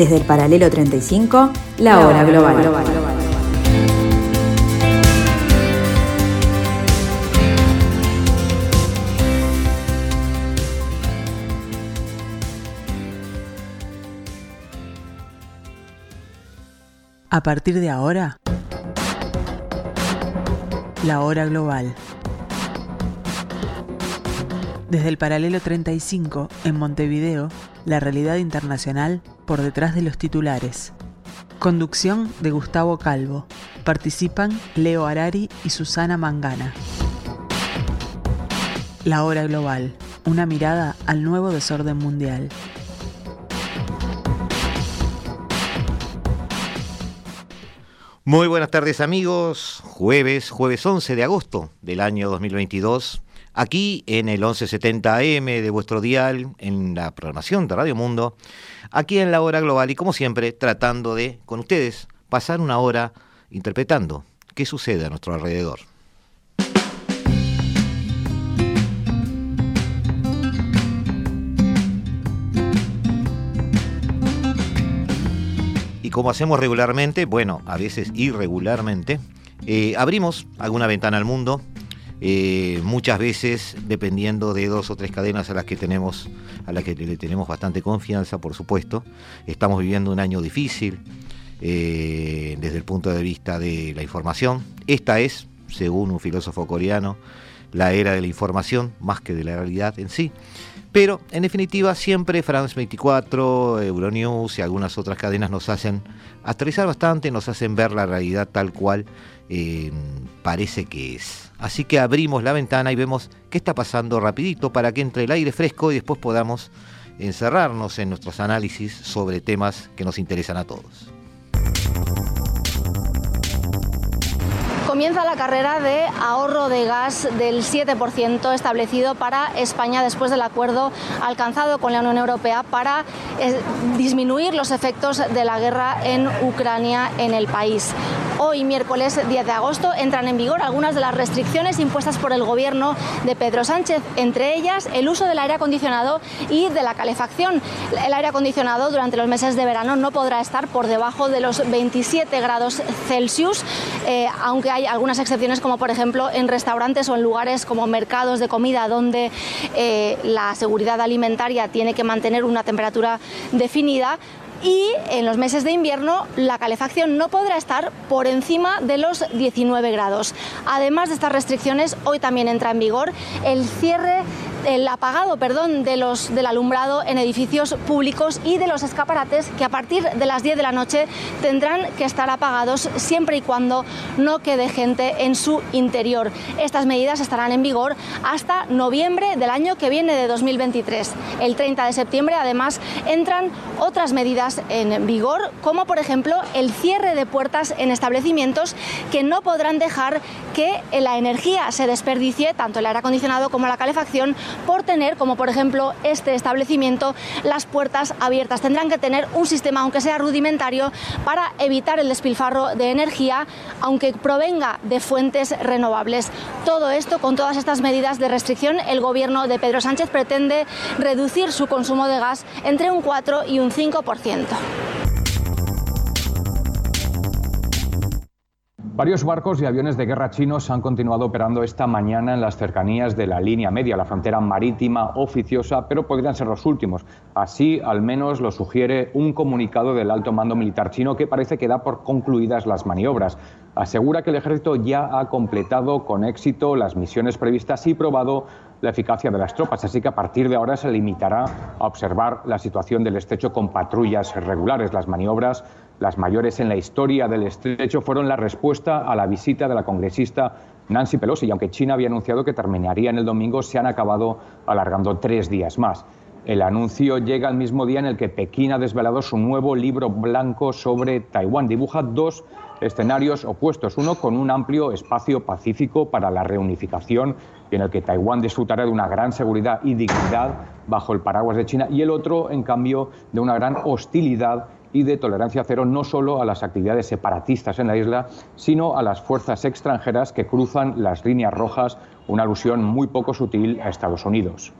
Desde el paralelo 35, la hora global. A partir de ahora, la hora global. Desde el paralelo 35, en Montevideo, la realidad internacional por detrás de los titulares. Conducción de Gustavo Calvo. Participan Leo Arari y Susana Mangana. La hora global. Una mirada al nuevo desorden mundial. Muy buenas tardes amigos, jueves, jueves 11 de agosto del año 2022, aquí en el 1170 AM de vuestro dial, en la programación de Radio Mundo, aquí en la hora global y como siempre tratando de, con ustedes, pasar una hora interpretando qué sucede a nuestro alrededor. Y como hacemos regularmente, bueno, a veces irregularmente, eh, abrimos alguna ventana al mundo, eh, muchas veces dependiendo de dos o tres cadenas a las que tenemos, a las que le tenemos bastante confianza, por supuesto. Estamos viviendo un año difícil eh, desde el punto de vista de la información. Esta es, según un filósofo coreano, la era de la información más que de la realidad en sí. Pero, en definitiva, siempre France 24, Euronews y algunas otras cadenas nos hacen aterrizar bastante, nos hacen ver la realidad tal cual eh, parece que es. Así que abrimos la ventana y vemos qué está pasando rapidito para que entre el aire fresco y después podamos encerrarnos en nuestros análisis sobre temas que nos interesan a todos. Comienza la carrera de ahorro de gas del 7% establecido para España después del acuerdo alcanzado con la Unión Europea para eh, disminuir los efectos de la guerra en Ucrania en el país. Hoy, miércoles 10 de agosto, entran en vigor algunas de las restricciones impuestas por el gobierno de Pedro Sánchez, entre ellas el uso del aire acondicionado y de la calefacción. El aire acondicionado durante los meses de verano no podrá estar por debajo de los 27 grados Celsius, eh, aunque hay algunas excepciones como por ejemplo en restaurantes o en lugares como mercados de comida donde eh, la seguridad alimentaria tiene que mantener una temperatura definida y en los meses de invierno la calefacción no podrá estar por encima de los 19 grados. Además de estas restricciones, hoy también entra en vigor el cierre el apagado perdón, de los, del alumbrado en edificios públicos y de los escaparates que a partir de las 10 de la noche tendrán que estar apagados siempre y cuando no quede gente en su interior. Estas medidas estarán en vigor hasta noviembre del año que viene de 2023. El 30 de septiembre además entran otras medidas en vigor como por ejemplo el cierre de puertas en establecimientos que no podrán dejar que la energía se desperdicie, tanto el aire acondicionado como la calefacción, por tener, como por ejemplo este establecimiento, las puertas abiertas. Tendrán que tener un sistema, aunque sea rudimentario, para evitar el despilfarro de energía, aunque provenga de fuentes renovables. Todo esto, con todas estas medidas de restricción, el gobierno de Pedro Sánchez pretende reducir su consumo de gas entre un 4 y un 5%. Varios barcos y aviones de guerra chinos han continuado operando esta mañana en las cercanías de la línea media, la frontera marítima oficiosa, pero podrían ser los últimos. Así, al menos, lo sugiere un comunicado del alto mando militar chino que parece que da por concluidas las maniobras. Asegura que el ejército ya ha completado con éxito las misiones previstas y probado la eficacia de las tropas, así que a partir de ahora se limitará a observar la situación del estrecho con patrullas regulares. Las maniobras las mayores en la historia del estrecho fueron la respuesta a la visita de la congresista Nancy Pelosi, y aunque China había anunciado que terminaría en el domingo, se han acabado alargando tres días más. El anuncio llega al mismo día en el que Pekín ha desvelado su nuevo libro blanco sobre Taiwán. Dibuja dos escenarios opuestos, uno con un amplio espacio pacífico para la reunificación en el que Taiwán disfrutará de una gran seguridad y dignidad bajo el paraguas de China, y el otro, en cambio, de una gran hostilidad y de tolerancia cero no solo a las actividades separatistas en la isla, sino a las fuerzas extranjeras que cruzan las líneas rojas, una alusión muy poco sutil a Estados Unidos.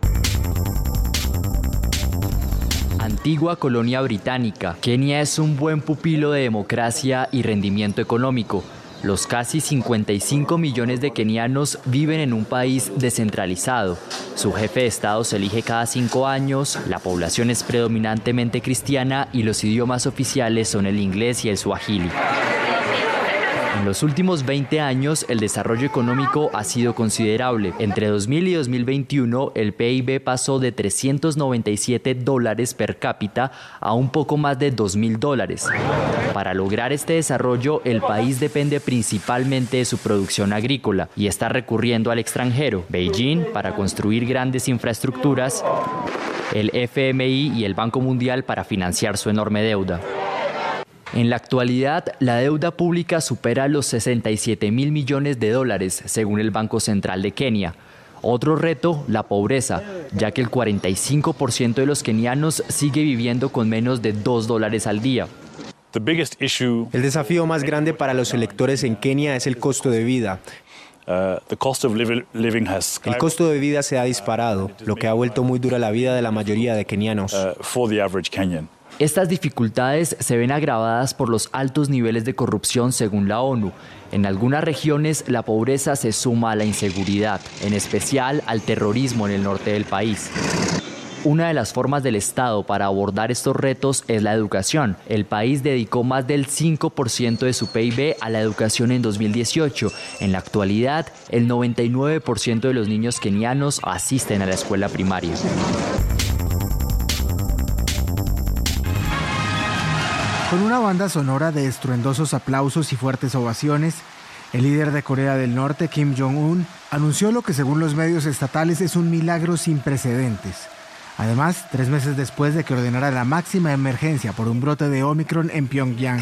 Antigua colonia británica, Kenia es un buen pupilo de democracia y rendimiento económico. Los casi 55 millones de kenianos viven en un país descentralizado. Su jefe de Estado se elige cada cinco años, la población es predominantemente cristiana y los idiomas oficiales son el inglés y el suajili. En los últimos 20 años, el desarrollo económico ha sido considerable. Entre 2000 y 2021, el PIB pasó de 397 dólares per cápita a un poco más de 2.000 dólares. Para lograr este desarrollo, el país depende principalmente de su producción agrícola y está recurriendo al extranjero, Beijing, para construir grandes infraestructuras, el FMI y el Banco Mundial para financiar su enorme deuda. En la actualidad, la deuda pública supera los 67 mil millones de dólares, según el Banco Central de Kenia. Otro reto, la pobreza, ya que el 45% de los kenianos sigue viviendo con menos de 2 dólares al día. El desafío más grande para los electores en Kenia es el costo de vida. Uh, el costo de vida se ha disparado, lo que ha vuelto muy dura la vida de la mayoría de kenianos. Estas dificultades se ven agravadas por los altos niveles de corrupción según la ONU. En algunas regiones la pobreza se suma a la inseguridad, en especial al terrorismo en el norte del país. Una de las formas del Estado para abordar estos retos es la educación. El país dedicó más del 5% de su PIB a la educación en 2018. En la actualidad, el 99% de los niños kenianos asisten a la escuela primaria. Con una banda sonora de estruendosos aplausos y fuertes ovaciones, el líder de Corea del Norte, Kim Jong-un, anunció lo que según los medios estatales es un milagro sin precedentes Además, tres meses después de que ordenara la máxima emergencia por un brote de Omicron en Pyongyang.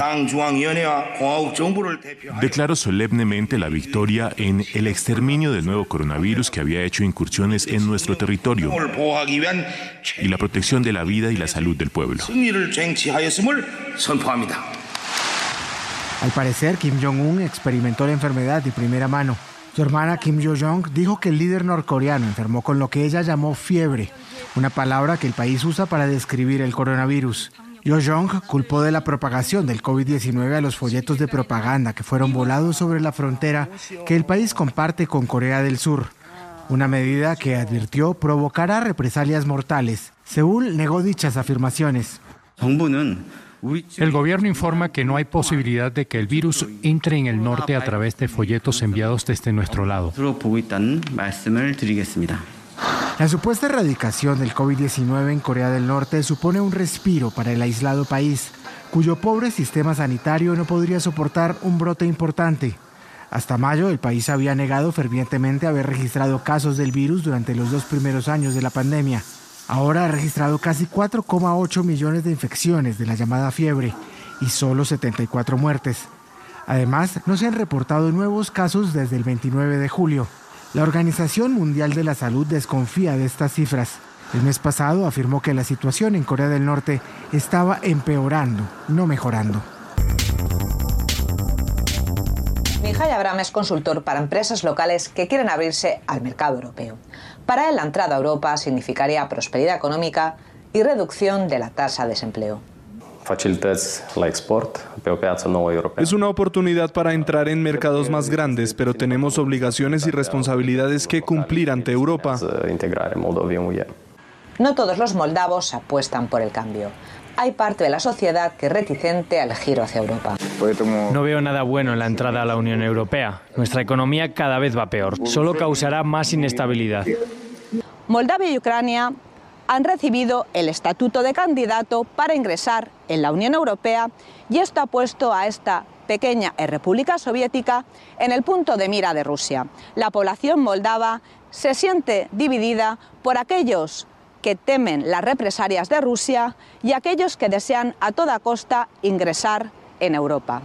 Declaro solemnemente la victoria en el exterminio del nuevo coronavirus que había hecho incursiones en nuestro territorio y la protección de la vida y la salud del pueblo. Al parecer, Kim Jong-un experimentó la enfermedad de primera mano. Su hermana Kim Yo-jong dijo que el líder norcoreano enfermó con lo que ella llamó fiebre una palabra que el país usa para describir el coronavirus. Yo Jong culpó de la propagación del COVID-19 a los folletos de propaganda que fueron volados sobre la frontera que el país comparte con Corea del Sur, una medida que advirtió provocará represalias mortales. Seúl negó dichas afirmaciones. El gobierno informa que no hay posibilidad de que el virus entre en el norte a través de folletos enviados desde nuestro lado. La supuesta erradicación del COVID-19 en Corea del Norte supone un respiro para el aislado país, cuyo pobre sistema sanitario no podría soportar un brote importante. Hasta mayo el país había negado fervientemente haber registrado casos del virus durante los dos primeros años de la pandemia. Ahora ha registrado casi 4,8 millones de infecciones de la llamada fiebre y solo 74 muertes. Además, no se han reportado nuevos casos desde el 29 de julio. La Organización Mundial de la Salud desconfía de estas cifras. El mes pasado afirmó que la situación en Corea del Norte estaba empeorando, no mejorando. Mihai Abraham es consultor para empresas locales que quieren abrirse al mercado europeo. Para él, la entrada a Europa significaría prosperidad económica y reducción de la tasa de desempleo. Es una oportunidad para entrar en mercados más grandes, pero tenemos obligaciones y responsabilidades que cumplir ante Europa. No todos los moldavos apuestan por el cambio. Hay parte de la sociedad que es reticente al giro hacia Europa. No veo nada bueno en la entrada a la Unión Europea. Nuestra economía cada vez va peor. Solo causará más inestabilidad. Moldavia y Ucrania han recibido el estatuto de candidato para ingresar en la Unión Europea y esto ha puesto a esta pequeña república soviética en el punto de mira de Rusia. La población moldava se siente dividida por aquellos que temen las represalias de Rusia y aquellos que desean a toda costa ingresar en Europa.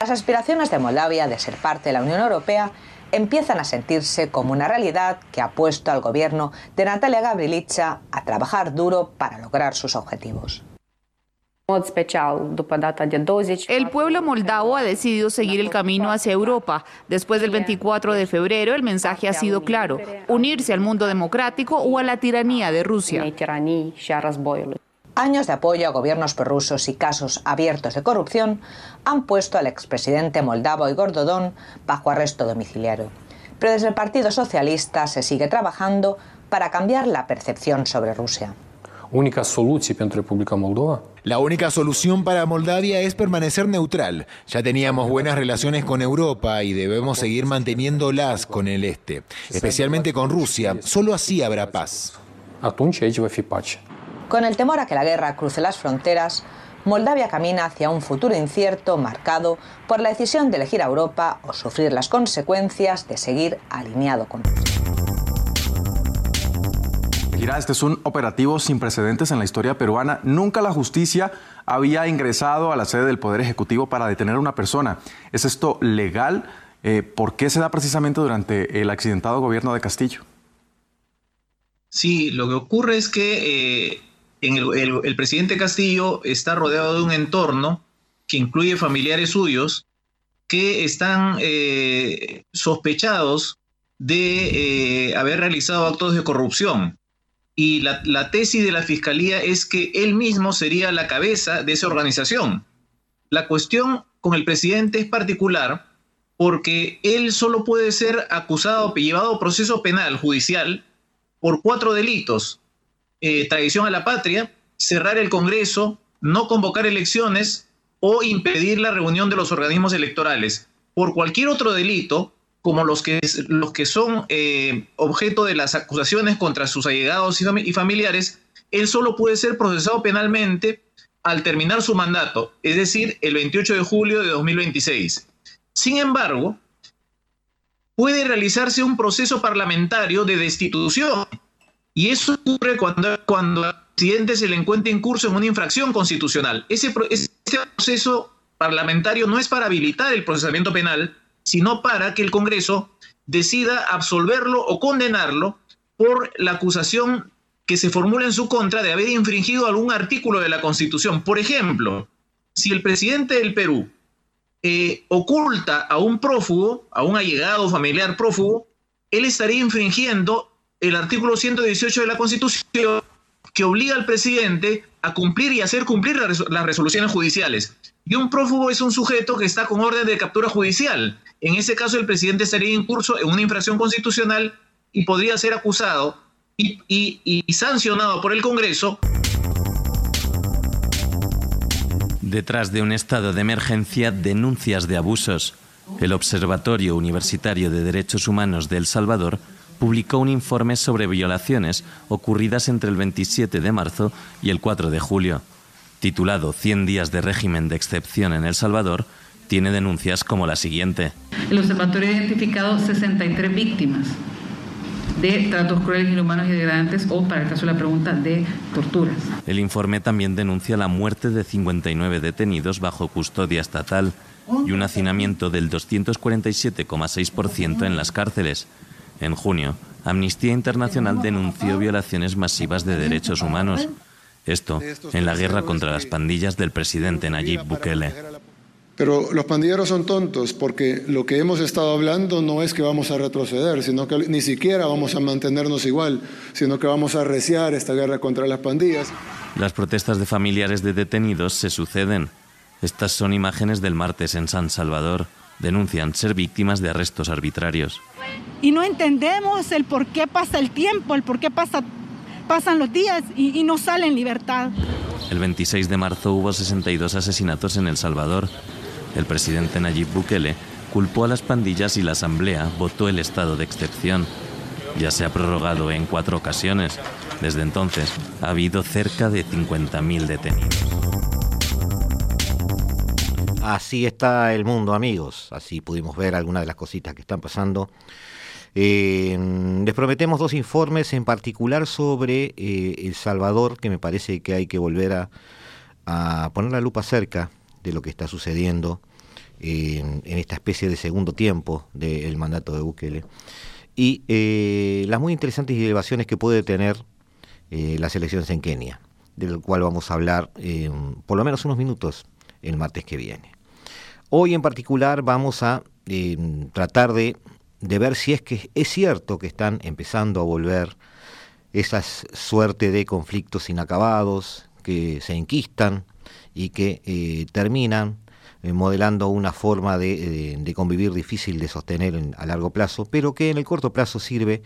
Las aspiraciones de Moldavia de ser parte de la Unión Europea empiezan a sentirse como una realidad que ha puesto al gobierno de Natalia Gabrielica a trabajar duro para lograr sus objetivos. El pueblo moldavo ha decidido seguir el camino hacia Europa. Después del 24 de febrero, el mensaje ha sido claro, unirse al mundo democrático o a la tiranía de Rusia. Años de apoyo a gobiernos prorrusos y casos abiertos de corrupción han puesto al expresidente moldavo Igor Dodon bajo arresto domiciliario. Pero desde el Partido Socialista se sigue trabajando para cambiar la percepción sobre Rusia. La única solución para Moldavia es permanecer neutral. Ya teníamos buenas relaciones con Europa y debemos seguir manteniéndolas con el este, especialmente con Rusia. Solo así habrá paz. Con el temor a que la guerra cruce las fronteras, Moldavia camina hacia un futuro incierto marcado por la decisión de elegir a Europa o sufrir las consecuencias de seguir alineado con Rusia. este es un operativo sin precedentes en la historia peruana. Nunca la justicia había ingresado a la sede del Poder Ejecutivo para detener a una persona. ¿Es esto legal? Eh, ¿Por qué se da precisamente durante el accidentado gobierno de Castillo? Sí, lo que ocurre es que eh, el, presidente Castillo está rodeado de un entorno que incluye familiares suyos que están eh, sospechados de eh, haber realizado actos de corrupción. Y la, la, tesis de la fiscalía es que él mismo sería la cabeza de esa organización. La cuestión con el presidente es particular porque él solo puede ser acusado, llevado a proceso penal judicial por cuatro delitos eh, traición a la patria, cerrar el Congreso, no convocar elecciones o impedir la reunión de los organismos electorales. Por cualquier otro delito, como los que, los que son eh, objeto de las acusaciones contra sus allegados y, familiares, él solo puede ser procesado penalmente al terminar su mandato, es decir, el 28 de julio de 2026. Sin embargo, puede realizarse un proceso parlamentario de destitución y eso ocurre cuando, cuando al presidente se le encuentra en curso en una infracción constitucional. Ese, este proceso parlamentario no es para habilitar el procesamiento penal, sino para que el Congreso decida absolverlo o condenarlo por la acusación que se formula en su contra de haber infringido algún artículo de la Constitución. Por ejemplo, si el presidente del Perú eh, oculta a un prófugo, a un allegado familiar prófugo, él estaría infringiendo el artículo 118 de la Constitución que obliga al presidente a cumplir y hacer cumplir las resoluciones judiciales. Y un prófugo es un sujeto que está con orden de captura judicial. En ese caso, el presidente estaría en curso en una infracción constitucional y podría ser acusado y, y sancionado por el Congreso. Detrás de un estado de emergencia, denuncias de abusos. El Observatorio Universitario de Derechos Humanos de El Salvador publicó un informe sobre violaciones ocurridas entre el 27 de marzo y el 4 de julio. Titulado 100 días de régimen de excepción en El Salvador, tiene denuncias como la siguiente. El observatorio ha identificado 63 víctimas de tratos crueles, inhumanos y degradantes o, para el caso de la pregunta, de torturas. El informe también denuncia la muerte de 59 detenidos bajo custodia estatal y un hacinamiento del 247,6% en las cárceles, en junio, Amnistía Internacional denunció violaciones masivas de derechos humanos. Esto en la guerra contra las pandillas del presidente Nayib Bukele. Pero los pandilleros son tontos porque lo que hemos estado hablando no es que vamos a retroceder, sino que ni siquiera vamos a mantenernos igual, sino que vamos a arreciar esta guerra contra las pandillas. Las protestas de familiares de detenidos se suceden. Estas son imágenes del martes en San Salvador. Denuncian ser víctimas de arrestos arbitrarios y no entendemos el por qué pasa el tiempo, el por qué pasa, pasan los días y, y no sale en libertad. El 26 de marzo hubo 62 asesinatos en El Salvador. El presidente Nayib Bukele culpó a las pandillas y la Asamblea votó el estado de excepción. Ya se ha prorrogado en cuatro ocasiones. Desde entonces ha habido cerca de 50.000 detenidos. Así está el mundo, amigos. Así pudimos ver algunas de las cositas que están pasando eh, les prometemos dos informes en particular sobre eh, El Salvador, que me parece que hay que volver a, poner la lupa cerca de lo que está sucediendo en, esta especie de segundo tiempo del mandato de Bukele. Y eh, las muy interesantes elevaciones que puede tener las elecciones en Kenia, del cual vamos a hablar por lo menos unos minutos el martes que viene. Hoy en particular vamos a tratar de ver si es que es cierto que están empezando a volver esas suerte de conflictos inacabados que se enquistan y que eh, terminan eh, modelando una forma de, convivir difícil de sostener a largo plazo, pero que en el corto plazo sirve,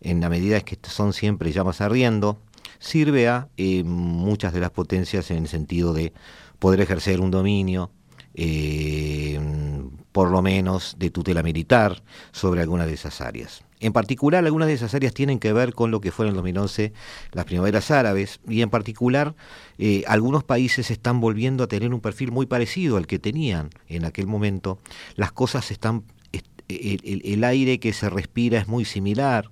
en la medida que son siempre llamas ardiendo, sirve a eh, muchas de las potencias en el sentido de poder ejercer un dominio, eh, por lo menos de tutela militar, sobre algunas de esas áreas. En particular, algunas de esas áreas tienen que ver con lo que fueron en 2011 las primaveras árabes y en particular eh, algunos países están volviendo a tener un perfil muy parecido al que tenían en aquel momento. Las cosas están, el, aire que se respira es muy similar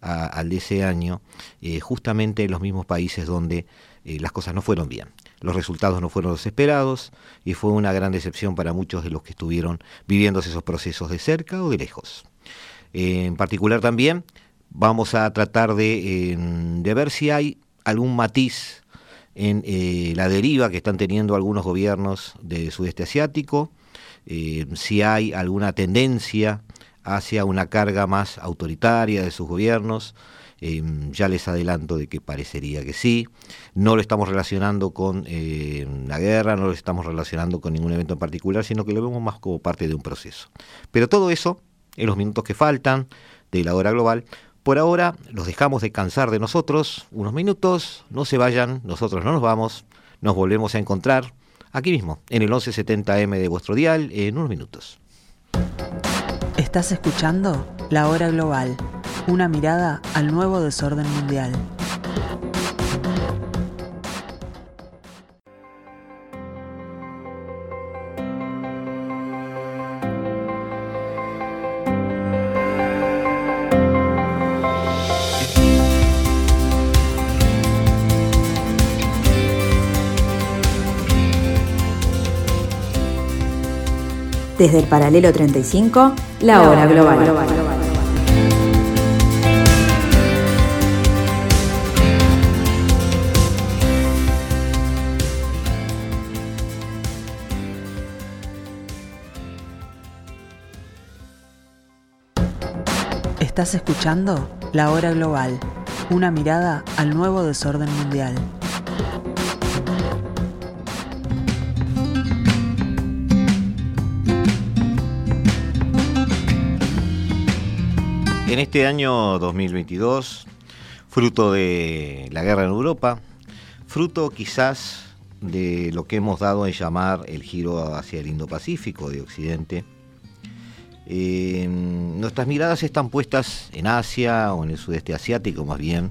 al de ese año, eh, justamente en los mismos países donde eh, las cosas no fueron bien. Los resultados no fueron los esperados y fue una gran decepción para muchos de los que estuvieron viviendo esos procesos de cerca o de lejos en particular también vamos a tratar de, ver si hay algún matiz en eh, la deriva que están teniendo algunos gobiernos del sudeste asiático, eh, si hay alguna tendencia hacia una carga más autoritaria de sus gobiernos. Eh, ya les adelanto de que parecería que sí. No lo estamos relacionando con la guerra, no lo estamos relacionando con ningún evento en particular, sino que lo vemos más como parte de un proceso. Pero todo eso en los minutos que faltan de la hora global. Por ahora los dejamos descansar de nosotros unos minutos, no se vayan, nosotros no nos vamos, nos volvemos a encontrar aquí mismo, en el 1170M de vuestro dial, en unos minutos. Estás escuchando La Hora Global, una mirada al nuevo desorden mundial. Desde el paralelo 35, la hora global. Estás escuchando La Hora Global, una mirada al nuevo desorden mundial. En este año 2022, fruto de la guerra en Europa, fruto quizás de lo que hemos dado en llamar el giro hacia el Indo-Pacífico de Occidente, eh, nuestras miradas están puestas en Asia o en el sudeste asiático más bien,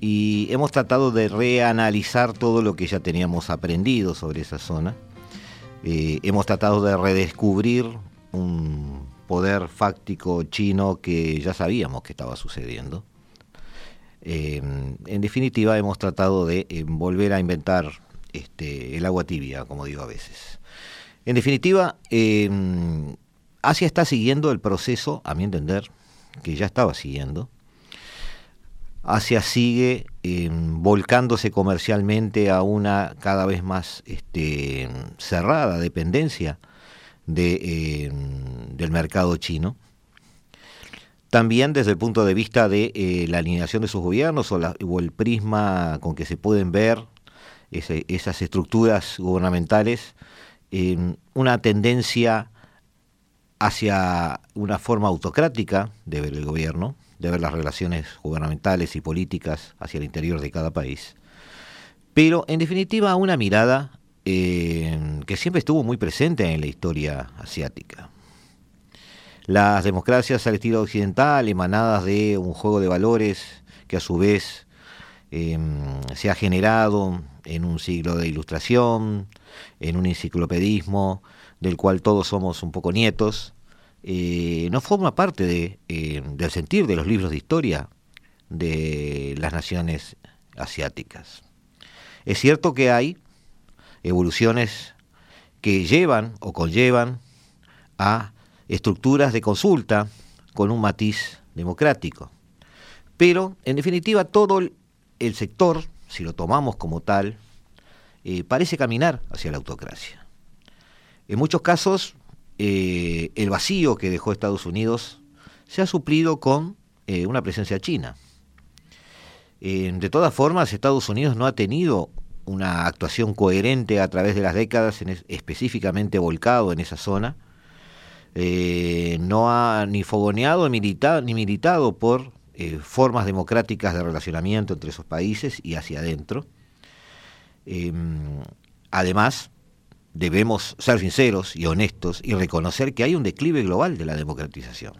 y hemos tratado de reanalizar todo lo que ya teníamos aprendido sobre esa zona. Eh, hemos tratado de redescubrir un poder fáctico chino que ya sabíamos que estaba sucediendo. Em, en definitiva, hemos tratado de volver a inventar este, el agua tibia, como digo a veces. En definitiva, Asia está siguiendo el proceso, a mi entender, que ya estaba siguiendo. Asia sigue volcándose comercialmente a una cada vez más este, cerrada dependencia de, em, del mercado chino. También desde el punto de vista de eh, la alineación de sus gobiernos o, el prisma con que se pueden ver esas estructuras gubernamentales, em, una tendencia hacia una forma autocrática de ver el gobierno, de ver las relaciones gubernamentales y políticas hacia el interior de cada país, pero en definitiva una mirada eh, que siempre estuvo muy presente en la historia asiática. Las democracias al estilo occidental, emanadas de un juego de valores que a su vez em, se ha generado en un siglo de ilustración, en un enciclopedismo del cual todos somos un poco nietos, eh, no forma parte em, del sentir de los libros de historia de las naciones asiáticas. Es cierto que hay evoluciones que llevan o conllevan a estructuras de consulta con un matiz democrático. Pero, en definitiva, todo el sector, si lo tomamos como tal, eh, parece caminar hacia la autocracia. En muchos casos, eh, el vacío que dejó Estados Unidos se ha suplido con eh, una presencia china. de todas formas, Estados Unidos no ha tenido una actuación coherente a través de las décadas, específicamente volcado en esa zona. Eh, no ha ni fogoneado ni militado, por formas democráticas de relacionamiento entre esos países y hacia adentro. Em, además, debemos ser sinceros y honestos y reconocer que hay un declive global de la democratización.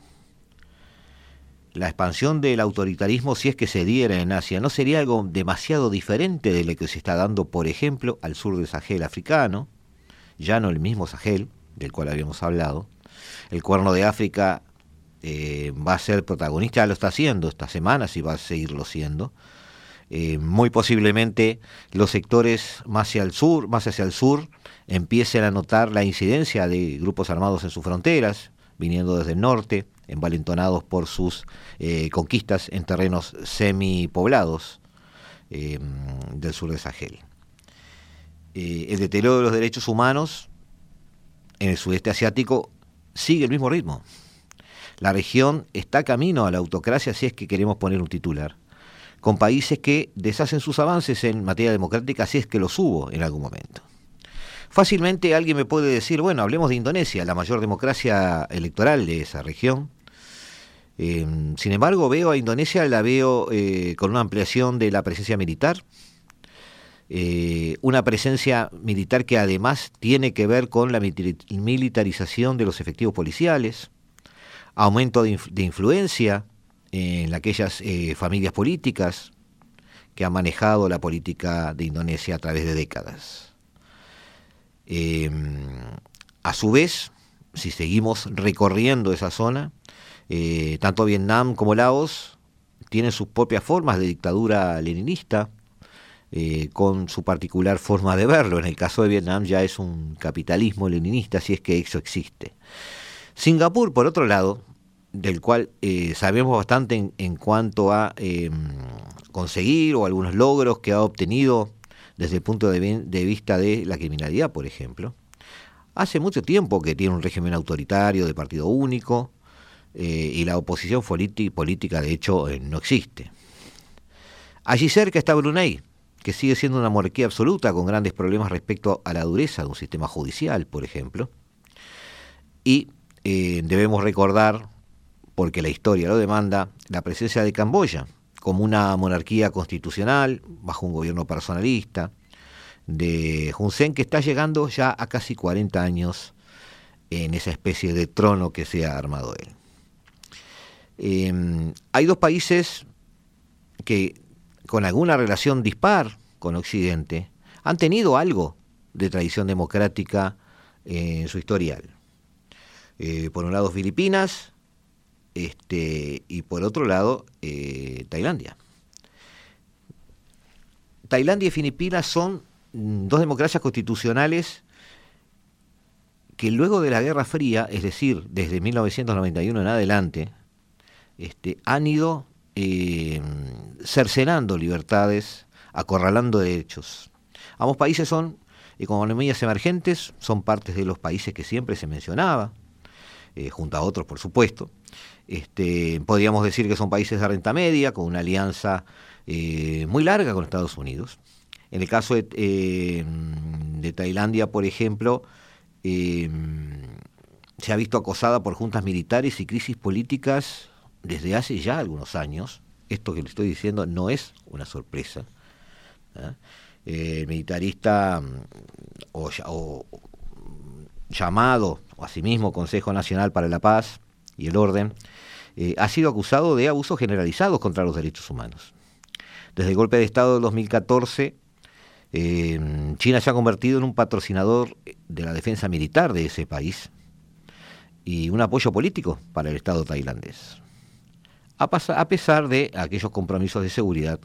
La expansión del autoritarismo, si es que se diera en Asia, no sería algo demasiado diferente de lo que se está dando, por ejemplo, al sur del Sahel africano, ya no el mismo Sahel, del cual habíamos hablado. El cuerno de África eh, va a ser protagonista, ya lo está haciendo estas semanas y va a seguirlo siendo. Eh, muy posiblemente los sectores más hacia el sur, más hacia el sur, empiecen a notar la incidencia de grupos armados en sus fronteras, viniendo desde el norte, envalentonados por sus eh, conquistas en terrenos semipoblados eh, del sur de Sahel. Eh, el deterioro de los derechos humanos en el sudeste asiático sigue el mismo ritmo. La región está camino a la autocracia si es que queremos poner un titular, con países que deshacen sus avances en materia democrática si es que los hubo en algún momento. Fácilmente alguien me puede decir, bueno, hablemos de Indonesia, la mayor democracia electoral de esa región. Em, sin embargo, veo a Indonesia, la veo eh, con una ampliación de la presencia militar, eh, una presencia militar que además tiene que ver con la militarización de los efectivos policiales, aumento de, influencia en aquellas eh, familias políticas que han manejado la política de Indonesia a través de décadas. Em, a su vez, si seguimos recorriendo esa zona, eh, tanto Vietnam como Laos tienen sus propias formas de dictadura leninista, eh, con su particular forma de verlo. En el caso de Vietnam ya es un capitalismo leninista, si es que eso existe. Singapur, por otro lado, del cual eh, sabemos bastante en cuanto a em, conseguir o algunos logros que ha obtenido desde el punto de, vista de la criminalidad, por ejemplo. Hace mucho tiempo que tiene un régimen autoritario de partido único eh, y la oposición política, de hecho, eh, no existe. Allí cerca está Brunei, que sigue siendo una monarquía absoluta con grandes problemas respecto a la dureza de un sistema judicial, por ejemplo. Y debemos recordar, porque la historia lo demanda, la presencia de Camboya, como una monarquía constitucional bajo un gobierno personalista de Hun Sen que está llegando ya a casi 40 años en esa especie de trono que se ha armado él. Em, hay dos países que con alguna relación dispar con Occidente han tenido algo de tradición democrática en su historial. Eh, por un lado Filipinas este, y por otro lado, eh, Tailandia. Tailandia y Filipinas son mm, dos democracias constitucionales que luego de la Guerra Fría, es decir, desde 1991 en adelante, este, han ido eh, cercenando libertades, acorralando derechos. Ambos países son economías emergentes, son partes de los países que siempre se mencionaba, eh, junto a otros, por supuesto, este, podríamos decir que son países de renta media, con una alianza eh, muy larga con Estados Unidos. En el caso de, eh, Tailandia, por ejemplo, eh, se ha visto acosada por juntas militares y crisis políticas desde hace ya algunos años. Esto que le estoy diciendo no es una sorpresa. El militarista mm, o, llamado, o asimismo Consejo Nacional para la Paz, y el orden, eh, ha sido acusado de abusos generalizados contra los derechos humanos. Desde el golpe de Estado del 2014, eh, China se ha convertido en un patrocinador de la defensa militar de ese país y un apoyo político para el Estado tailandés, a, pesar de aquellos compromisos de seguridad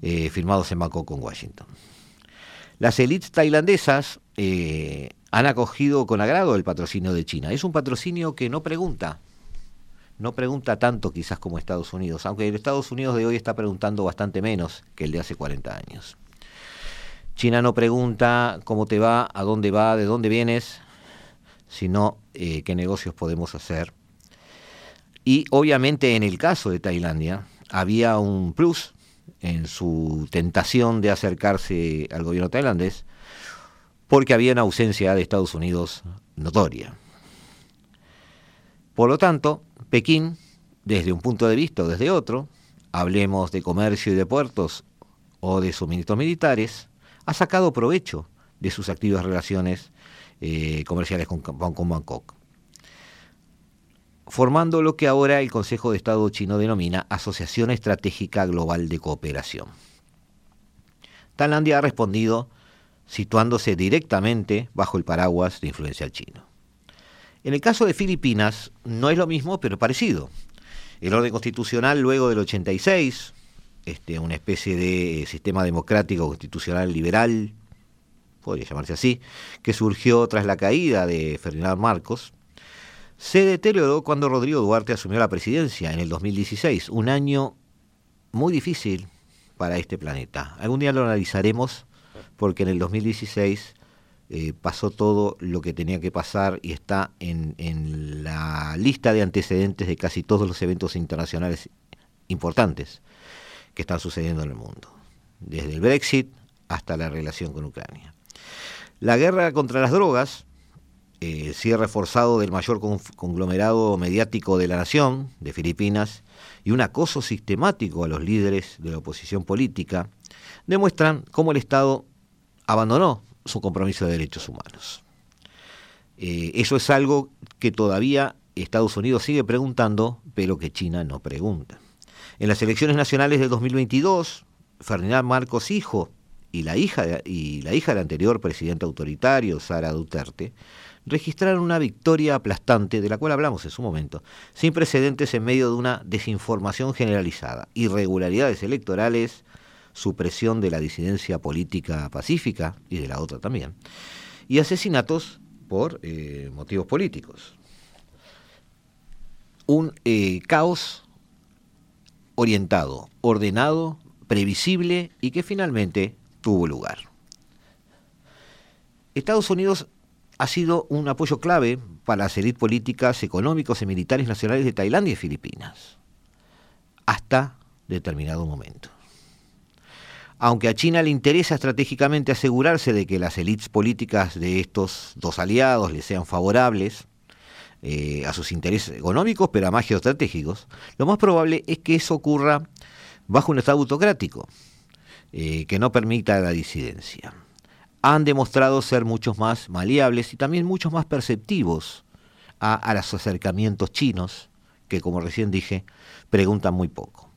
eh, firmados en Bangkok con Washington. Las élites tailandesas han acogido con agrado el patrocinio de China. Es un patrocinio que no pregunta, no pregunta tanto quizás como Estados Unidos, aunque el Estados Unidos de hoy está preguntando bastante menos que el de hace 40 años. China no pregunta cómo te va, a dónde va, de dónde vienes, sino eh, qué negocios podemos hacer. Y obviamente en el caso de Tailandia había un plus en su tentación de acercarse al gobierno tailandés, porque había una ausencia de Estados Unidos notoria. Por lo tanto, Pekín, desde un punto de vista o desde otro, hablemos de comercio y de puertos o de suministros militares, ha sacado provecho de sus activas relaciones eh, comerciales con, con Bangkok, formando lo que ahora el Consejo de Estado chino denomina Asociación Estratégica Global de Cooperación. Tailandia ha respondido situándose directamente bajo el paraguas de influencia chino. En el caso de Filipinas no es lo mismo, pero parecido. El orden constitucional luego del 86, este, una especie de sistema democrático constitucional liberal, podría llamarse así, que surgió tras la caída de Ferdinand Marcos, se deterioró cuando Rodrigo Duarte asumió la presidencia en el 2016, un año muy difícil para este planeta. Algún día lo analizaremos porque en el 2016 eh, pasó todo lo que tenía que pasar y está en, en la lista de antecedentes de casi todos los eventos internacionales importantes que están sucediendo en el mundo, desde el Brexit hasta la relación con Ucrania. La guerra contra las drogas, el cierre forzado del mayor conglomerado mediático de la nación, de Filipinas, y un acoso sistemático a los líderes de la oposición política, demuestran cómo el Estado abandonó su compromiso de derechos humanos. Eh, eso es algo que todavía Estados Unidos sigue preguntando, pero que China no pregunta. En las elecciones nacionales de 2022, Ferdinand Marcos hijo y la hija y la hija del anterior presidente autoritario, Sara Duterte, registraron una victoria aplastante, de la cual hablamos en su momento, sin precedentes en medio de una desinformación generalizada, irregularidades electorales, supresión de la disidencia política pacífica y de la otra también, y asesinatos por eh, motivos políticos. Un eh, caos orientado, ordenado, previsible y que finalmente tuvo lugar. Estados Unidos ha sido un apoyo clave para las élites políticas, económicos y militares nacionales de Tailandia y Filipinas, hasta determinado momento. Aunque a China le interesa estratégicamente asegurarse de que las élites políticas de estos dos aliados le sean favorables eh, a sus intereses económicos, pero a más geoestratégicos, lo más probable es que eso ocurra bajo un Estado autocrático, eh, que no permita la disidencia han demostrado ser muchos más maleables y también muchos más perceptivos a, los acercamientos chinos, que como recién dije, preguntan muy poco.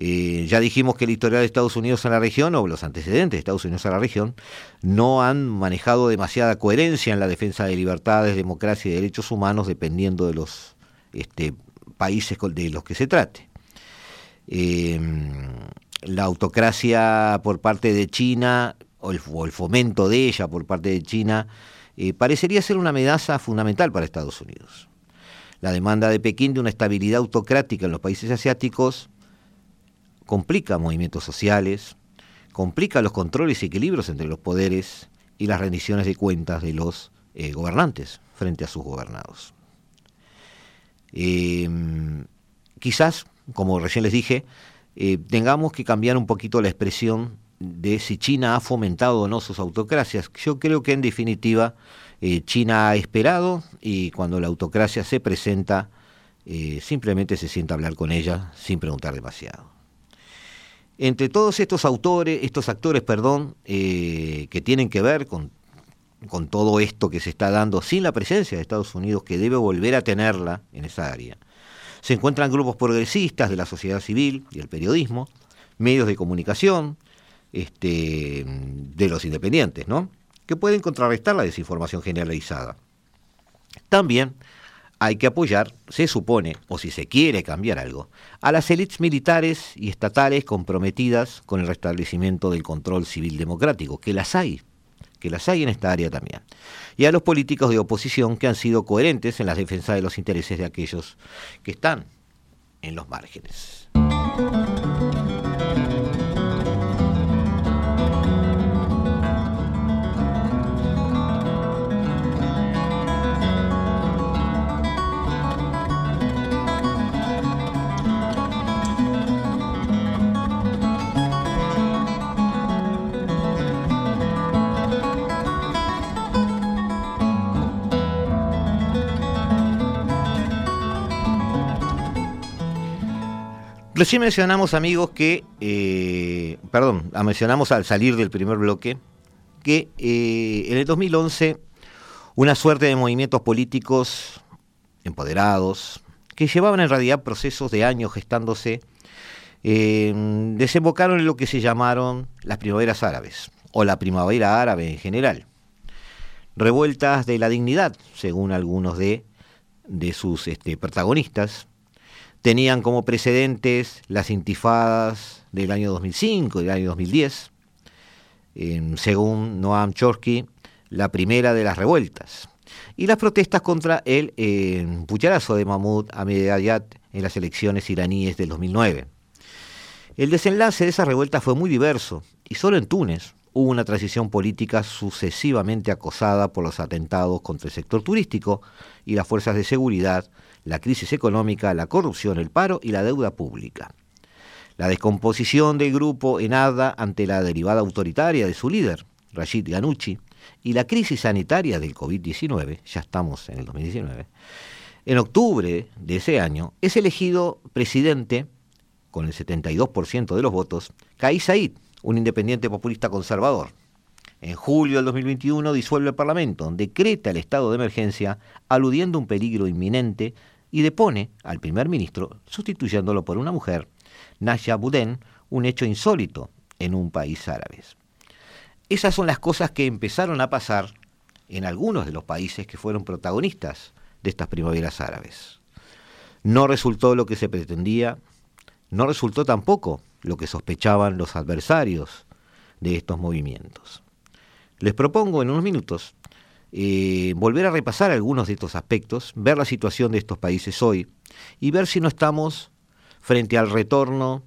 Eh, ya dijimos que el historial de Estados Unidos en la región, o los antecedentes de Estados Unidos en la región, no han manejado demasiada coherencia en la defensa de libertades, democracia y derechos humanos, dependiendo de los este, países de los que se trate. Eh, la autocracia por parte de China o el, fomento de ella por parte de China, eh, parecería ser una amenaza fundamental para Estados Unidos. La demanda de Pekín de una estabilidad autocrática en los países asiáticos complica movimientos sociales, complica los controles y equilibrios entre los poderes y las rendiciones de cuentas de los eh, gobernantes frente a sus gobernados. Em, quizás, como recién les dije, eh, tengamos que cambiar un poquito la expresión de si China ha fomentado o no sus autocracias. Yo creo que en definitiva eh, China ha esperado y cuando la autocracia se presenta simplemente se sienta a hablar con ella sin preguntar demasiado. Entre todos estos autores, estos actores, perdón, eh, que tienen que ver con, con todo esto que se está dando sin la presencia de Estados Unidos, que debe volver a tenerla en esa área, se encuentran grupos progresistas de la sociedad civil y el periodismo, medios de comunicación, este, de los independientes, ¿no? que pueden contrarrestar la desinformación generalizada. También hay que apoyar, se supone, o si se quiere cambiar algo, a las élites militares y estatales comprometidas con el restablecimiento del control civil democrático, que las hay, que las hay en esta área también, y a los políticos de oposición que han sido coherentes en la defensa de los intereses de aquellos que están en los márgenes. Recién mencionamos, amigos, que, eh, perdón, mencionamos al salir del primer bloque, que eh, en el 2011 una suerte de movimientos políticos empoderados, que llevaban en realidad procesos de años gestándose, eh, desembocaron en lo que se llamaron las primaveras árabes, o la primavera árabe en general. Revueltas de la dignidad, según algunos de, de sus este, protagonistas, tenían como precedentes las intifadas del año 2005 y del año 2010, según Noam Chomsky, la primera de las revueltas, y las protestas contra el eh, pucharazo de Mahmoud Ahmadinejad en las elecciones iraníes del 2009. El desenlace de esa revuelta fue muy diverso, y solo en Túnez hubo una transición política sucesivamente acosada por los atentados contra el sector turístico y las fuerzas de seguridad, la crisis económica, la corrupción, el paro y la deuda pública. La descomposición del grupo Enada ante la derivada autoritaria de su líder, Rashid Ghanuchi, y la crisis sanitaria del COVID-19, ya estamos en el 2019, en octubre de ese año es elegido presidente, con el 72% de los votos, Kais Said, un independiente populista conservador. En julio del 2021 disuelve el Parlamento, decreta el estado de emergencia, aludiendo un peligro inminente y depone al primer ministro, sustituyéndolo por una mujer, Nasha Boudin, un hecho insólito en un país árabe. Esas son las cosas que empezaron a pasar en algunos de los países que fueron protagonistas de estas primaveras árabes. No resultó lo que se pretendía, no resultó tampoco lo que sospechaban los adversarios de estos movimientos. Les propongo en unos minutos eh, volver a repasar algunos de estos aspectos, ver la situación de estos países hoy y ver si no estamos frente al retorno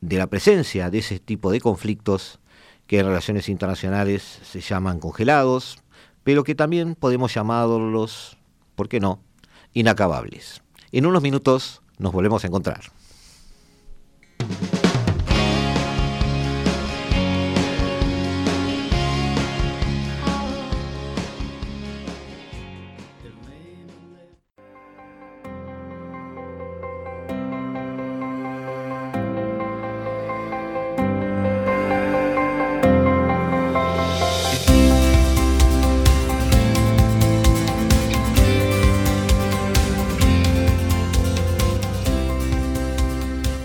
de la presencia de ese tipo de conflictos que en relaciones internacionales se llaman congelados, pero que también podemos llamarlos, ¿por qué no?, inacabables. En unos minutos nos volvemos a encontrar.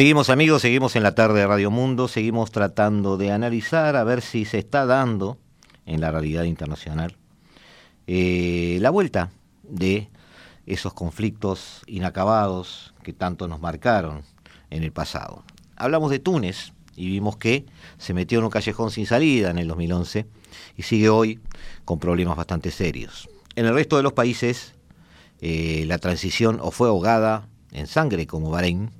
Seguimos amigos, seguimos en la tarde de Radio Mundo, seguimos tratando de analizar a ver si se está dando en la realidad internacional eh, la vuelta de esos conflictos inacabados que tanto nos marcaron en el pasado. Hablamos de Túnez y vimos que se metió en un callejón sin salida en el 2011 y sigue hoy con problemas bastante serios. En el resto de los países eh, la transición o fue ahogada en sangre como Bahrein,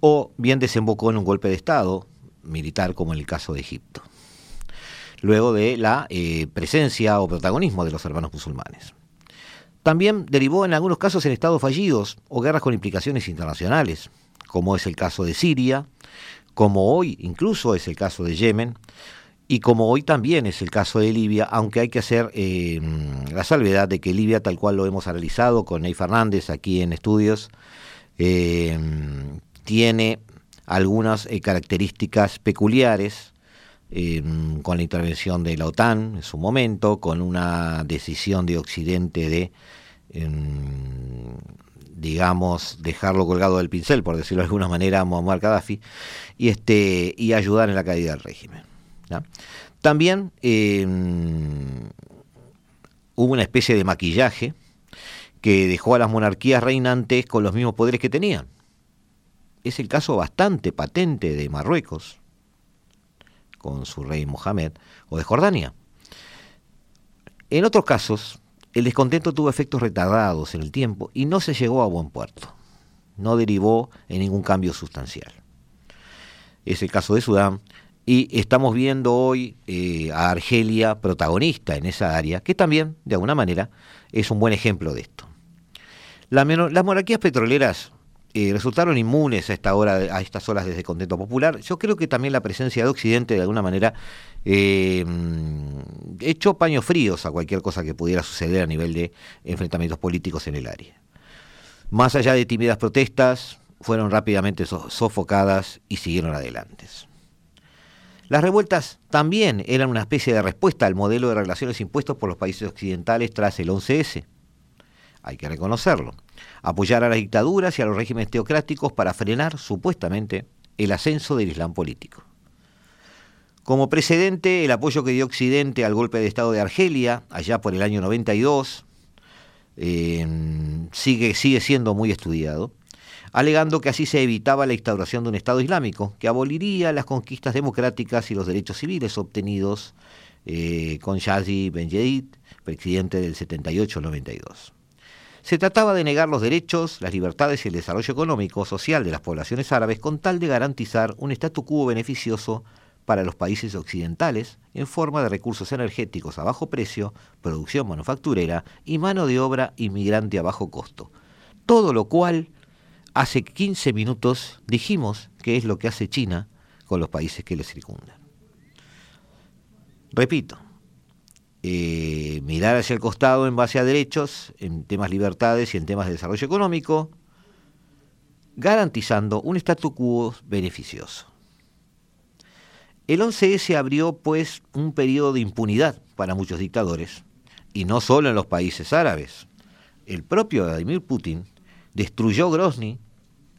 o bien desembocó en un golpe de Estado militar como en el caso de Egipto, luego de la eh, presencia o protagonismo de los hermanos musulmanes. También derivó en algunos casos en estados fallidos o guerras con implicaciones internacionales, como es el caso de Siria, como hoy incluso es el caso de Yemen, y como hoy también es el caso de Libia, aunque hay que hacer eh, la salvedad de que Libia, tal cual lo hemos analizado con Ney Fernández aquí en estudios, eh, tiene algunas eh, características peculiares em, con la intervención de la OTAN en su momento, con una decisión de Occidente de, em, digamos, dejarlo colgado del pincel, por decirlo de alguna manera, a Muammar Gaddafi, y, este, y ayudar en la caída del régimen. También em, hubo una especie de maquillaje que dejó a las monarquías reinantes con los mismos poderes que tenían es el caso bastante patente de Marruecos, con su rey Mohamed, o de Jordania. En otros casos, el descontento tuvo efectos retardados en el tiempo y no se llegó a buen puerto. No derivó en ningún cambio sustancial. es el caso de Sudán, y estamos viendo hoy eh, a Argelia protagonista en esa área, que también, de alguna manera, es un buen ejemplo de esto. las monarquías petroleras eh, resultaron inmunes a esta hora, a estas olas de contento popular. Yo creo que también la presencia de Occidente, de alguna manera, eh, echó paños fríos a cualquier cosa que pudiera suceder a nivel de enfrentamientos políticos en el área. Más allá de tímidas protestas, fueron rápidamente sofocadas y siguieron adelante. Las revueltas también eran una especie de respuesta al modelo de relaciones impuestos por los países occidentales tras el 11S. Hay que reconocerlo. Apoyar a las dictaduras y a los regímenes teocráticos para frenar, supuestamente, el ascenso del Islam político. Como precedente, el apoyo que dio Occidente al golpe de Estado de Argelia, allá por el año 92, eh, sigue, siendo muy estudiado alegando que así se evitaba la instauración de un Estado Islámico, que aboliría las conquistas democráticas y los derechos civiles obtenidos eh, con Yazi Ben presidente del 78-92. Se trataba de negar los derechos, las libertades y el desarrollo económico social de las poblaciones árabes con tal de garantizar un statu quo beneficioso para los países occidentales en forma de recursos energéticos a bajo precio, producción manufacturera y mano de obra inmigrante a bajo costo. Todo lo cual Hace 15 minutos dijimos que es lo que hace China con los países que le circundan. Repito, eh, mirar hacia el costado en base a derechos, en temas libertades y en temas de desarrollo económico, garantizando un statu quo beneficioso. El 11S abrió pues un periodo de impunidad para muchos dictadores, y no solo en los países árabes. El propio Vladimir Putin destruyó Grozny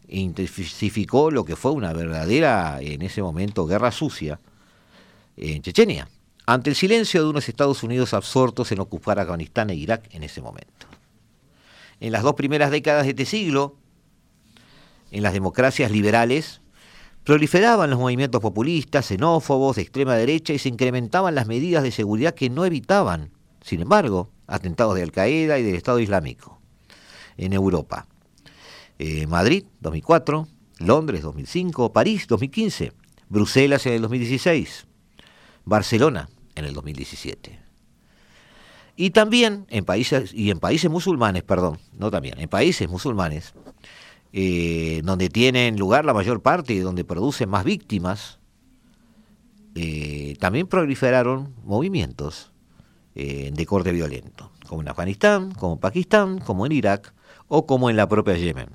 intensificó lo que fue una verdadera, en ese momento, guerra sucia en Chechenia, ante el silencio de unos Estados Unidos absortos en ocupar Afganistán e Irak en ese momento. En las dos primeras décadas de este siglo, en las democracias liberales, proliferaban los movimientos populistas, xenófobos, de extrema derecha y se incrementaban las medidas de seguridad que no evitaban, sin embargo, atentados de Al-Qaeda y del Estado Islámico en Europa. Eh, Madrid 2004, Londres 2005, París 2015, Bruselas en el 2016, Barcelona en el 2017. Y también en países, y en países musulmanes, perdón, no también, en países musulmanes, eh, donde tienen lugar la mayor parte y donde producen más víctimas, eh, también proliferaron movimientos de corte violento, como en Afganistán, como en Pakistán, como en Irak, o como en la propia Yemen.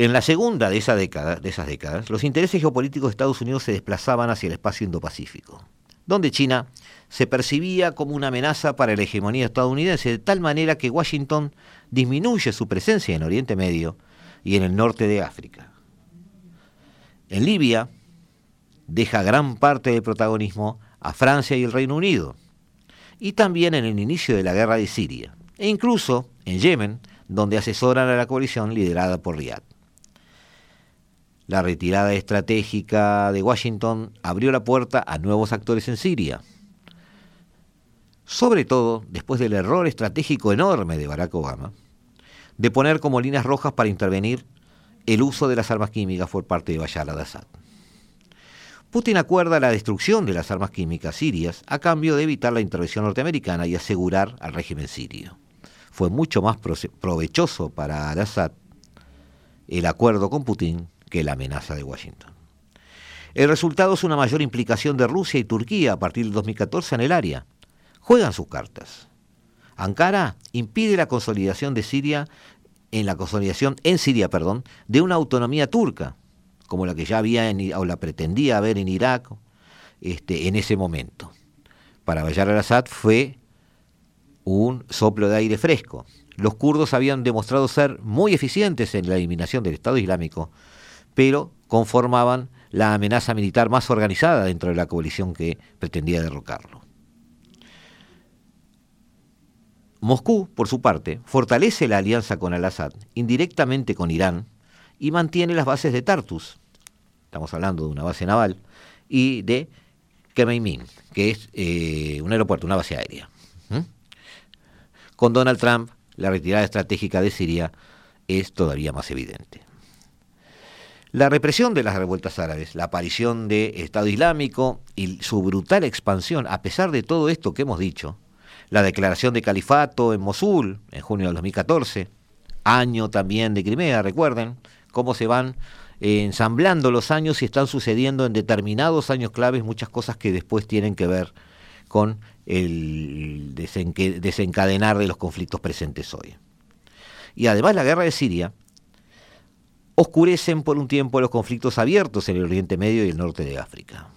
En la segunda de, esas décadas, los intereses geopolíticos de Estados Unidos se desplazaban hacia el espacio Indo-Pacífico, donde China se percibía como una amenaza para la hegemonía estadounidense, de tal manera que Washington disminuye su presencia en Oriente Medio y en el norte de África. En Libia deja gran parte del protagonismo a Francia y el Reino Unido, y también en el inicio de la guerra de Siria e incluso en Yemen, donde asesoran a la coalición liderada por Riad. La retirada estratégica de Washington abrió la puerta a nuevos actores en Siria, sobre todo después del error estratégico enorme de Barack Obama, de poner como líneas rojas para intervenir el uso de las armas químicas por parte de Bashar al-Assad. Putin acuerda la destrucción de las armas químicas sirias a cambio de evitar la intervención norteamericana y asegurar al régimen sirio fue mucho más provechoso para Al-Assad el acuerdo con Putin que la amenaza de Washington. El resultado es una mayor implicación de Rusia y Turquía a partir del 2014 en el área. Juegan sus cartas. Ankara impide la consolidación de Siria en la consolidación en Siria, perdón, de una autonomía turca, como la que ya había en, o la pretendía haber en Irak este, en ese momento. Para Bayar al-Assad fue un soplo de aire fresco. Los kurdos habían demostrado ser muy eficientes en la eliminación del Estado Islámico, pero conformaban la amenaza militar más organizada dentro de la coalición que pretendía derrocarlo. Moscú, por su parte, fortalece la alianza con Al-Assad, indirectamente con Irán, y mantiene las bases de Tartus, estamos hablando de una base naval, y de Kemeimin, que es eh, un aeropuerto, una base aérea. Con Donald Trump, la retirada estratégica de Siria es todavía más evidente. La represión de las revueltas árabes, la aparición de Estado Islámico y su brutal expansión, a pesar de todo esto que hemos dicho, la declaración de califato en Mosul en junio de 2014, año también de Crimea, recuerden cómo se van eh, ensamblando los años y están sucediendo en determinados años claves muchas cosas que después tienen que ver con el desencadenar de los conflictos presentes hoy. Y además la guerra de Siria, oscurecen por un tiempo los conflictos abiertos en el Oriente Medio y el norte de África.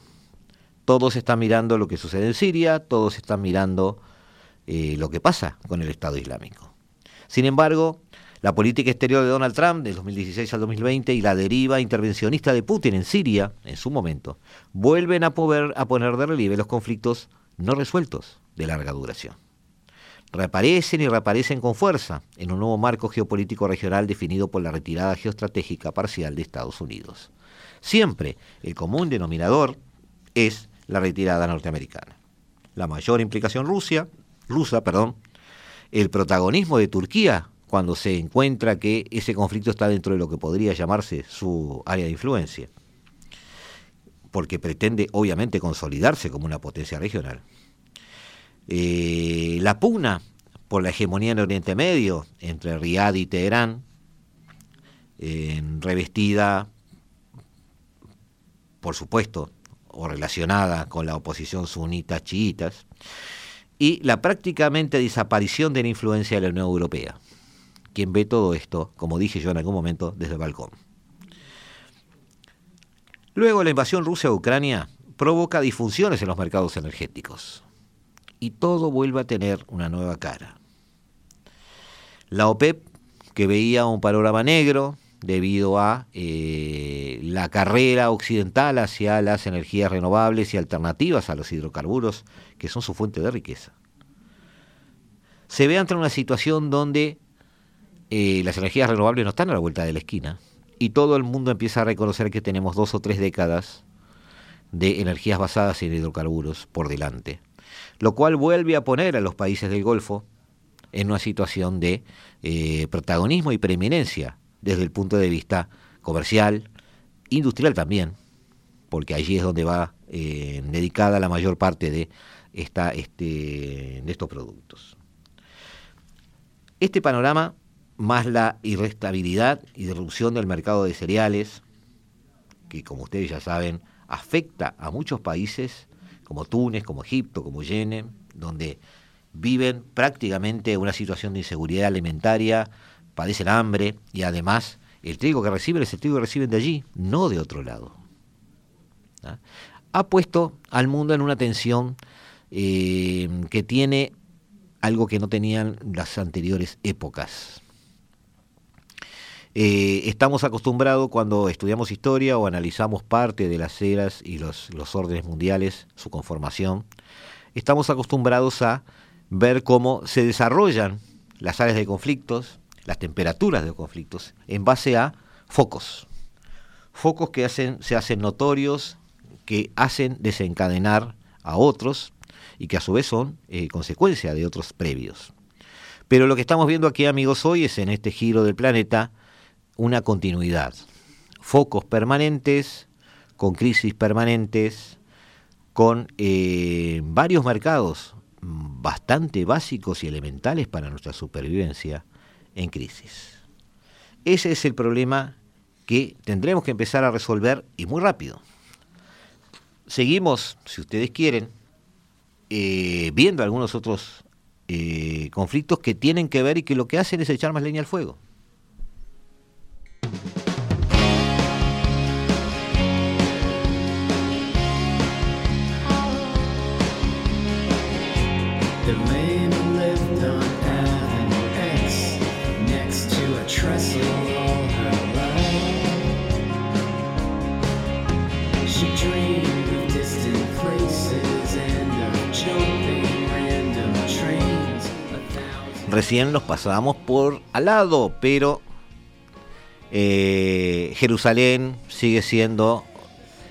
Todos están mirando lo que sucede en Siria, todos están mirando eh, lo que pasa con el Estado Islámico. Sin embargo, la política exterior de Donald Trump del 2016 al 2020 y la deriva intervencionista de Putin en Siria, en su momento, vuelven a, poder, a poner de relieve los conflictos no resueltos de larga duración reaparecen y reaparecen con fuerza en un nuevo marco geopolítico regional definido por la retirada geoestratégica parcial de Estados Unidos. Siempre el común denominador es la retirada norteamericana. La mayor implicación Rusia, rusa, perdón, el protagonismo de Turquía cuando se encuentra que ese conflicto está dentro de lo que podría llamarse su área de influencia, porque pretende obviamente consolidarse como una potencia regional. Eh, la pugna por la hegemonía en Oriente Medio entre Riad y Teherán, revestida, por supuesto, o relacionada con la oposición sunita chiitas, y la prácticamente desaparición de la influencia de la Unión Europea, quien ve todo esto, como dije yo en algún momento, desde el balcón. Luego la invasión rusa a Ucrania provoca disfunciones en los mercados energéticos y todo vuelve a tener una nueva cara. La OPEP, que veía un panorama negro debido a eh, la carrera occidental hacia las energías renovables y alternativas a los hidrocarburos, que son su fuente de riqueza. Se ve ante una situación donde eh, las energías renovables no están a la vuelta de la esquina y todo el mundo empieza a reconocer que tenemos dos o tres décadas de energías basadas en hidrocarburos por delante lo cual vuelve a poner a los países del Golfo en una situación de eh, protagonismo y preeminencia desde el punto de vista comercial, industrial también, porque allí es donde va eh, dedicada la mayor parte de, esta, este, de estos productos. Este panorama, más la irrestabilidad y disrupción del mercado de cereales, que como ustedes ya saben, afecta a muchos países como Túnez, como Egipto, como Yemen, donde viven prácticamente una situación de inseguridad alimentaria, padecen hambre y además el trigo que reciben es el trigo que reciben de allí, no de otro lado. ¿Ah? Ha puesto al mundo en una tensión eh, que tiene algo que no tenían las anteriores épocas. Eh, estamos acostumbrados cuando estudiamos historia o analizamos parte de las eras y los, órdenes mundiales, su conformación, estamos acostumbrados a ver cómo se desarrollan las áreas de conflictos, las temperaturas de los conflictos, en base a focos. Focos que hacen, se hacen notorios, que hacen desencadenar a otros y que a su vez son eh, consecuencia de otros previos. Pero lo que estamos viendo aquí, amigos, hoy es en este giro del planeta, una continuidad. Focos permanentes, con crisis permanentes, con eh, varios mercados bastante básicos y elementales para nuestra supervivencia en crisis. Ese es el problema que tendremos que empezar a resolver y muy rápido. Seguimos, si ustedes quieren, eh, viendo algunos otros eh, conflictos que tienen que ver y que lo que hacen es echar más leña al fuego. Recién los pasábamos por al lado, pero eh, Jerusalén sigue siendo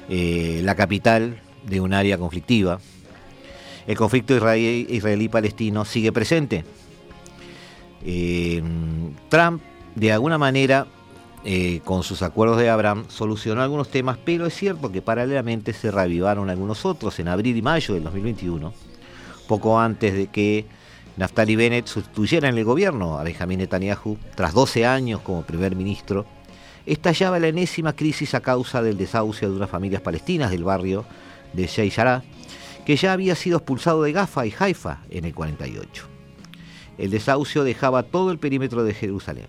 eh, la capital de un área conflictiva. El conflicto israelí-palestino sigue presente. Eh, Trump, de alguna manera, con sus acuerdos de Abraham, solucionó algunos temas, pero es cierto que paralelamente se reavivaron algunos otros en abril y mayo del 2021, poco antes de que Naftali Bennett sustituyera en el gobierno a Benjamin Netanyahu, tras 12 años como primer ministro, estallaba la enésima crisis a causa del desahucio de unas familias palestinas del barrio de Sheikh Jarrah, que ya había sido expulsado de Gafa y Haifa en el 48. El desahucio dejaba todo el perímetro de Jerusalén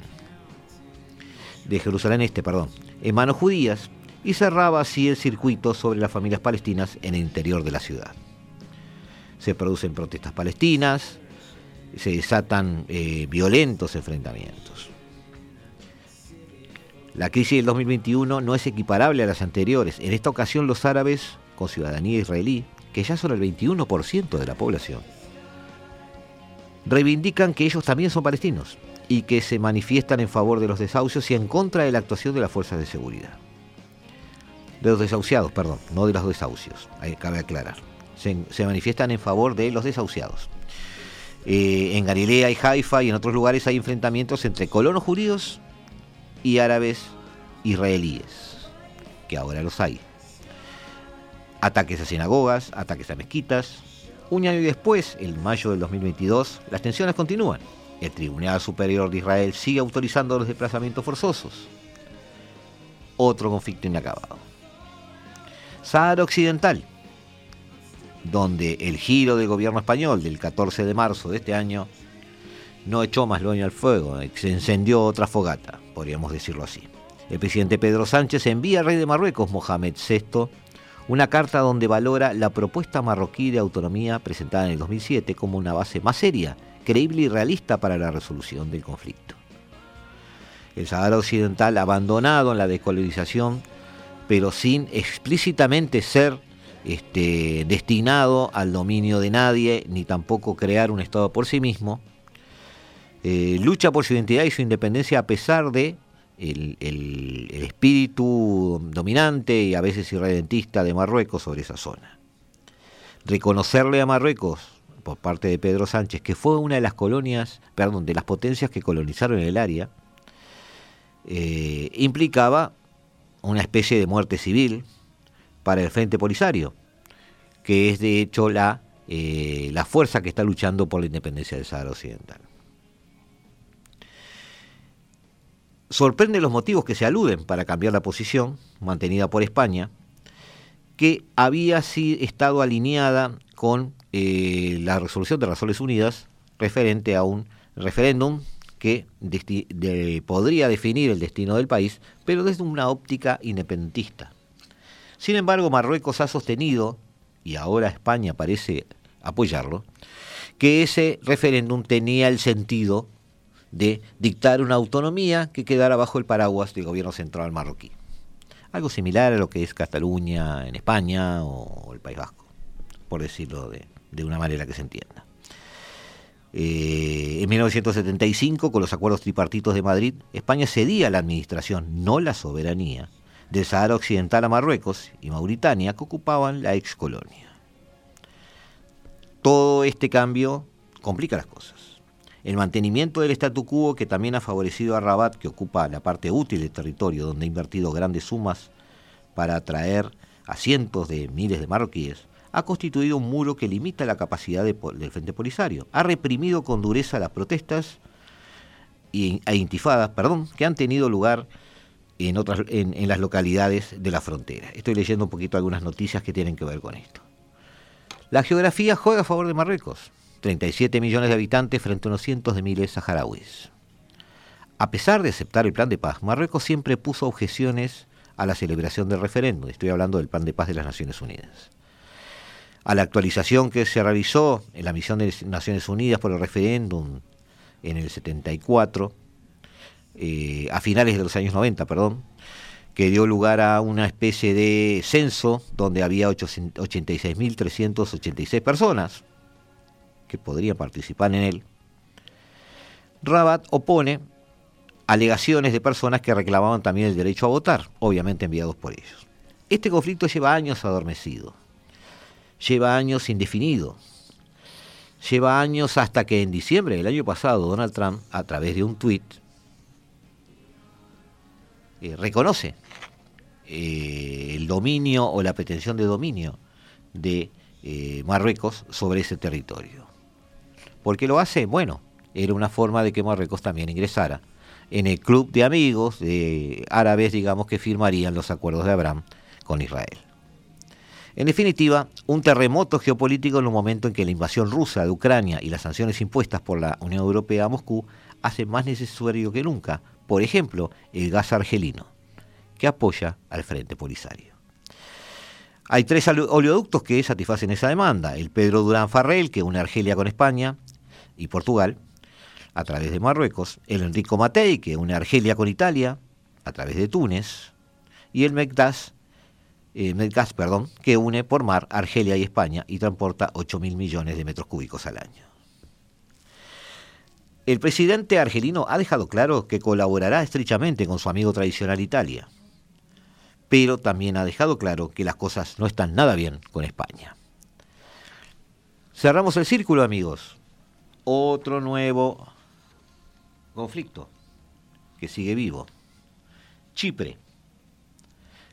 de Jerusalén Este, perdón, en manos judías y cerraba así el circuito sobre las familias palestinas en el interior de la ciudad. Se producen protestas palestinas, se desatan eh, violentos enfrentamientos. La crisis del 2021 no es equiparable a las anteriores. En esta ocasión los árabes con ciudadanía israelí, que ya son el 21% de la población, reivindican que ellos también son palestinos y que se manifiestan en favor de los desahucios y en contra de la actuación de las fuerzas de seguridad. De los desahuciados, perdón, no de los desahucios, ahí cabe aclarar. Se, manifiestan en favor de los desahuciados. Eh, en Galilea y Haifa y en otros lugares hay enfrentamientos entre colonos judíos y árabes israelíes, que ahora los hay. Ataques a sinagogas, ataques a mezquitas. Un año después, en mayo del 2022, las tensiones continúan el Tribunal Superior de Israel sigue autorizando los desplazamientos forzosos. Otro conflicto inacabado. Sahara Occidental, donde el giro del gobierno español del 14 de marzo de este año no echó más loño al fuego, se encendió otra fogata, podríamos decirlo así. El presidente Pedro Sánchez envía al rey de Marruecos, Mohamed VI, una carta donde valora la propuesta marroquí de autonomía presentada en el 2007 como una base más seria creíble y realista para la resolución del conflicto. El Sahara Occidental abandonado en la descolonización, pero sin explícitamente ser este, destinado al dominio de nadie, ni tampoco crear un Estado por sí mismo, eh, lucha por su identidad y su independencia a pesar de el, espíritu dominante y a veces irredentista de Marruecos sobre esa zona. Reconocerle a Marruecos por parte de Pedro Sánchez, que fue una de las colonias, perdón, de las potencias que colonizaron el área, eh, implicaba una especie de muerte civil para el Frente Polisario, que es de hecho la, eh, la fuerza que está luchando por la independencia del Sahara Occidental. Sorprende los motivos que se aluden para cambiar la posición mantenida por España, que había estado alineada con eh, la resolución de Naciones Unidas referente a un referéndum que podría definir el destino del país, pero desde una óptica independentista. Sin embargo, Marruecos ha sostenido, y ahora España parece apoyarlo, que ese referéndum tenía el sentido de dictar una autonomía que quedara bajo el paraguas del gobierno central marroquí. Algo similar a lo que es Cataluña en España o el País Vasco, por decirlo de, una manera que se entienda. Eh, en 1975, con los acuerdos tripartitos de Madrid, España cedía la administración, no la soberanía, del Sahara Occidental a Marruecos y Mauritania, que ocupaban la ex colonia. Todo este cambio complica las cosas. El mantenimiento del statu quo, que también ha favorecido a Rabat, que ocupa la parte útil del territorio, donde ha invertido grandes sumas para atraer a cientos de miles de marroquíes, ha constituido un muro que limita la capacidad del Frente Polisario. Ha reprimido con dureza las protestas e intifadas perdón, que han tenido lugar en, otras, en, las localidades de la frontera. Estoy leyendo un poquito algunas noticias que tienen que ver con esto. La geografía juega a favor de Marruecos. 37 millones de habitantes frente a unos cientos de miles saharauis. A pesar de aceptar el plan de paz, Marruecos siempre puso objeciones a la celebración del referéndum. Estoy hablando del plan de paz de las Naciones Unidas a la actualización que se realizó en la misión de Naciones Unidas por el referéndum en el 74, eh, a finales de los años 90, perdón, que dio lugar a una especie de censo donde había 86.386 personas que podrían participar en él. Rabat opone alegaciones de personas que reclamaban también el derecho a votar, obviamente enviados por ellos. Este conflicto lleva años adormecido lleva años indefinido. Lleva años hasta que en diciembre del año pasado Donald Trump, a través de un tweet, eh, reconoce eh, el dominio o la pretensión de dominio de eh, Marruecos sobre ese territorio. ¿Por qué lo hace? Bueno, era una forma de que Marruecos también ingresara en el club de amigos de árabes, digamos, que firmarían los acuerdos de Abraham con Israel. En definitiva, un terremoto geopolítico en un momento en que la invasión rusa de Ucrania y las sanciones impuestas por la Unión Europea a Moscú hacen más necesario que nunca, por ejemplo, el gas argelino, que apoya al Frente Polisario. Hay tres oleoductos que satisfacen esa demanda. El Pedro Durán Farrell, que une Argelia con España y Portugal, a través de Marruecos. El Enrico Matei, que une Argelia con Italia, a través de Túnez. Y el Medgas, eh, perdón, que une por mar Argelia y España y transporta 8.000 millones de metros cúbicos al año. El presidente argelino ha dejado claro que colaborará estrechamente con su amigo tradicional Italia, pero también ha dejado claro que las cosas no están nada bien con España. Cerramos el círculo, amigos. Otro nuevo conflicto que sigue vivo. Chipre.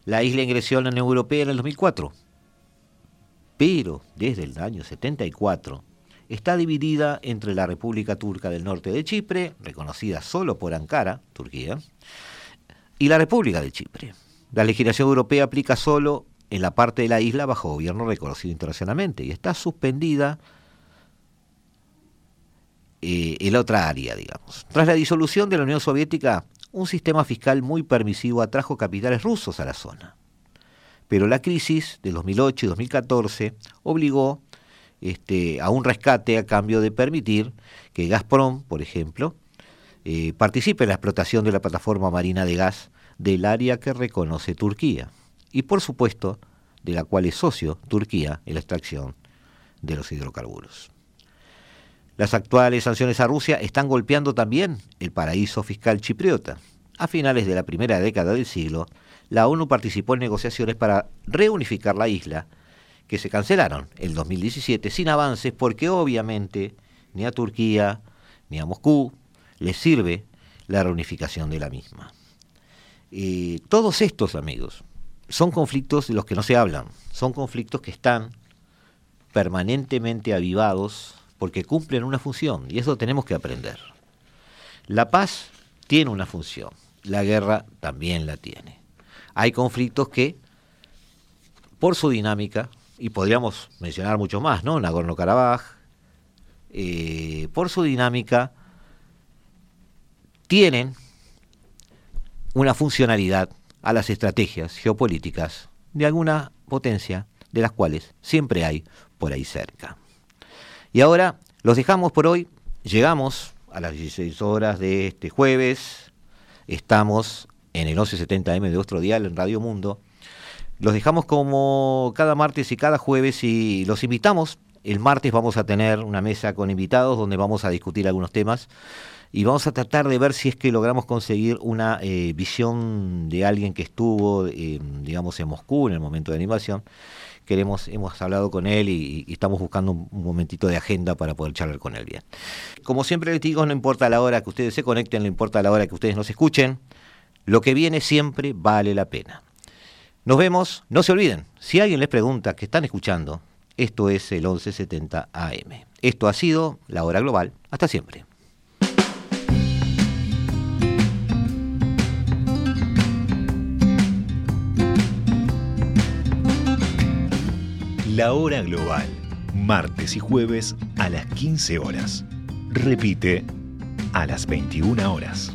La isla ingresó en la Unión Europea en el 2004, pero desde el año 74 está dividida entre la República Turca del Norte de Chipre, reconocida solo por Ankara, Turquía, y la República de Chipre. La legislación europea aplica solo en la parte de la isla bajo gobierno reconocido internacionalmente y está suspendida eh, en la otra área, digamos. Tras la disolución de la Unión Soviética, un sistema fiscal muy permisivo atrajo capitales rusos a la zona. Pero la crisis de 2008 y 2014 obligó este, a un rescate a cambio de permitir que Gazprom, por ejemplo, eh, participe en la explotación de la plataforma marina de gas del área que reconoce Turquía y, por supuesto, de la cual es socio Turquía en la extracción de los hidrocarburos. Las actuales sanciones a Rusia están golpeando también el paraíso fiscal chipriota. A finales de la primera década del siglo, la ONU participó en negociaciones para reunificar la isla que se cancelaron en 2017 sin avances porque obviamente ni a Turquía ni a Moscú les sirve la reunificación de la misma. Todos estos amigos son conflictos de los que no se hablan, son conflictos que están permanentemente avivados porque cumplen una función y eso tenemos que aprender. La paz tiene una función, la guerra también la tiene. Hay conflictos que, por su dinámica, y podríamos mencionar muchos más, ¿no? Nagorno-Karabaj, eh, por su dinámica, tienen una funcionalidad a las estrategias geopolíticas de alguna potencia, de las cuales siempre hay por ahí cerca. Y ahora los dejamos por hoy, llegamos a las 16 horas de este jueves, estamos en el 1170M de nuestro dial en Radio Mundo, los dejamos como cada martes y cada jueves y los invitamos. El martes vamos a tener una mesa con invitados donde vamos a discutir algunos temas y vamos a tratar de ver si es que logramos conseguir una eh, visión de alguien que estuvo, eh, digamos, en Moscú en el momento de animación. Queremos, hemos hablado con él y, estamos buscando un, momentito de agenda para poder charlar con él bien. Como siempre les digo, no importa la hora que ustedes se conecten, no importa la hora que ustedes nos escuchen, lo que viene siempre vale la pena. Nos vemos, no se olviden, si alguien les pregunta que están escuchando, esto es el 1170 AM. Esto ha sido la hora global. Hasta siempre. La hora global, martes y jueves a las 15 horas. Repite a las 21 horas.